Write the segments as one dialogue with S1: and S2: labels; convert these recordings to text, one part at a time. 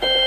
S1: you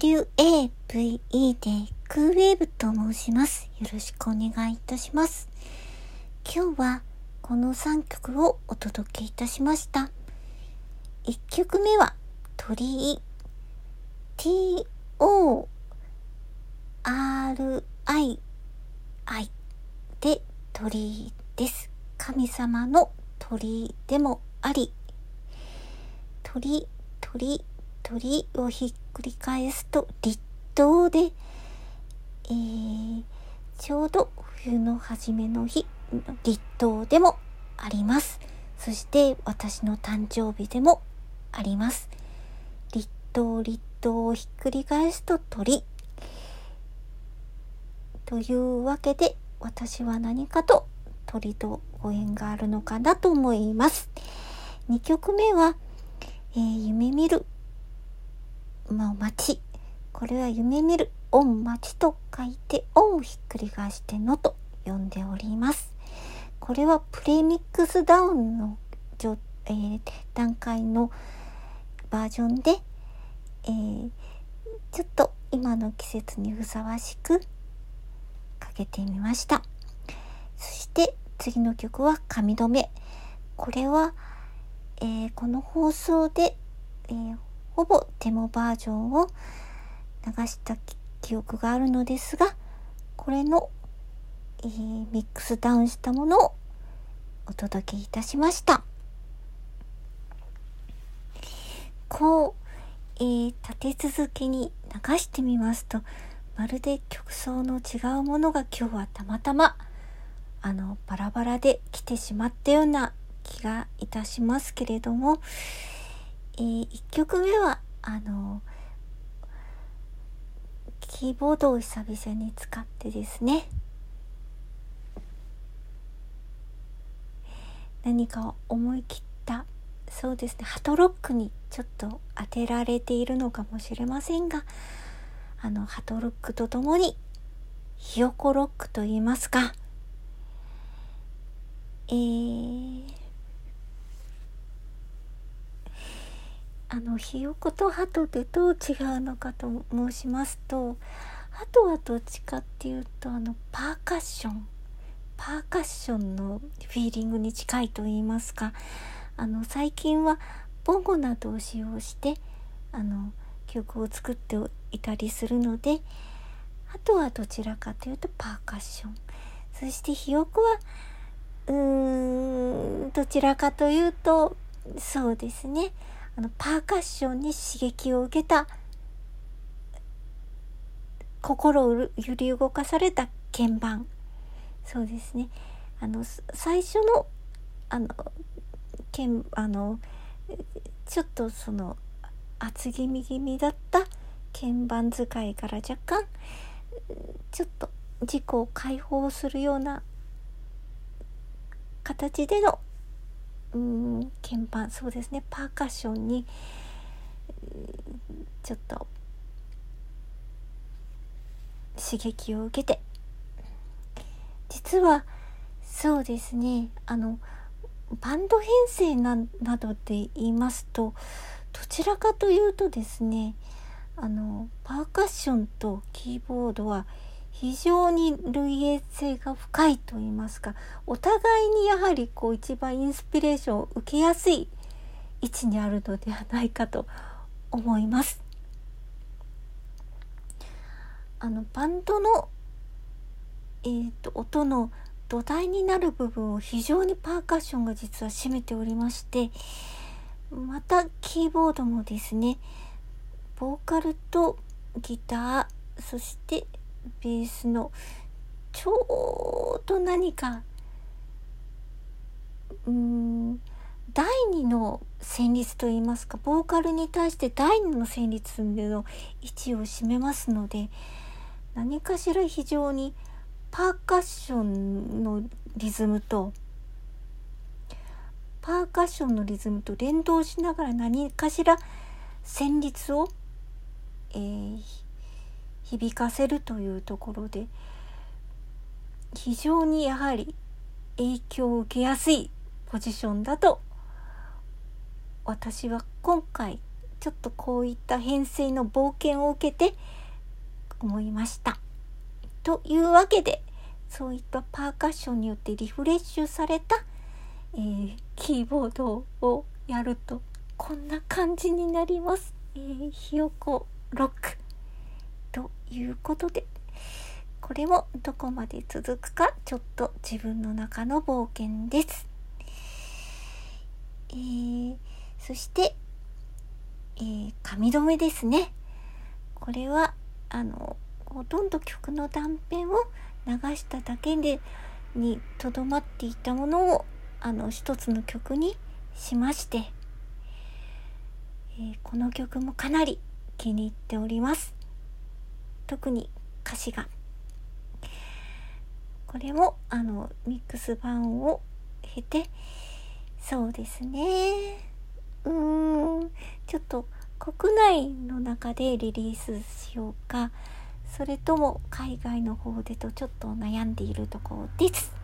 S1: WAVE でクーウェーブと申します。よろしくお願いいたします。今日はこの3曲をお届けいたしました。1曲目は鳥居 T-O-R-I-I で鳥居です。神様の鳥居でもあり、鳥、鳥、鳥をひっくり返すと立冬で、えー、ちょうど冬の初めの日、立冬でもあります。そして私の誕生日でもあります。立冬、立冬をひっくり返すと鳥。というわけで私は何かと鳥とご縁があるのかなと思います。2曲目は、えー夢見るまあ、町。これは夢見る、オン町と書いて、オンをひっくり返してのと呼んでおります。これはプレミックスダウンの、えー段階のバージョンで、えーちょっと今の季節にふさわしくかけてみました。そして次の曲は髪留め。これは、えーこの放送で、えーほぼデモバージョンを流した記憶があるのですがこれの、えーミックスダウンしたものをお届けいたしました。こう、えー立て続けに流してみますとまるで曲奏の違うものが今日はたまたまあのバラバラで来てしまったような気がいたしますけれどもえー、1曲目はあのキーボードを久々に使ってですね。何か思い切ったそうですねハトロックにちょっと当てられているのかもしれませんがあのハトロックとともにひよこロックと言いますか。えーあのひよことハトでどう違うのかと申しますとハトはどっちかっていうとあのパーカッション。パーカッションのフィーリングに近いと言いますか。あの最近はボンゴなどを使用してあの曲を作っていたりするのであとはどちらかというとパーカッション。そしてひよこはうーんどちらかというとそうですね。あのパーカッションに刺激を受けた心を揺り動かされた鍵盤。そうですね。あの最初のあの鍵あのちょっとその厚気味気味だった鍵盤使いから若干ちょっと自己を解放するような形でのうん鍵盤そうですねパーカッションにちょっと刺激を受けて。実はそうですねあのバンド編成ななどで言いますとどちらかというとですねあのパーカッションとキーボードは非常に類型性が深いと言いますかお互いにやはりこう一番インスピレーションを受けやすい位置にあるのではないかと思います。あのバンドの、えー、と音の土台になる部分を非常にパーカッションが実は占めておりましてまたキーボードもですねボーカルとギターそしてベースのちょうど何かうーん第2の旋律といいますかボーカルに対して第2の旋律の位置を占めますので何かしら非常にパーカッションのリズムとパーカッションのリズムと連動しながら何かしら旋律を、えー響かせるというところで非常にやはり影響を受けやすいポジションだと私は今回ちょっとこういった編成の冒険を受けて思いました。というわけでそういったパーカッションによってリフレッシュされた、えー、キーボードをやるとこんな感じになります。えー、ひよこロックということでこれもどこまで続くかちょっと自分の中の冒険です。えー、そして、えー、髪留めですね。これはあのほとんど曲の断片を流しただけでにとどまっていたものをあの一つの曲にしまして、えー、この曲もかなり気に入っております。特に歌詞が。これもあのミックス版を経てそうですねうーんちょっと国内の中でリリースしようかそれとも海外の方でとちょっと悩んでいるところです。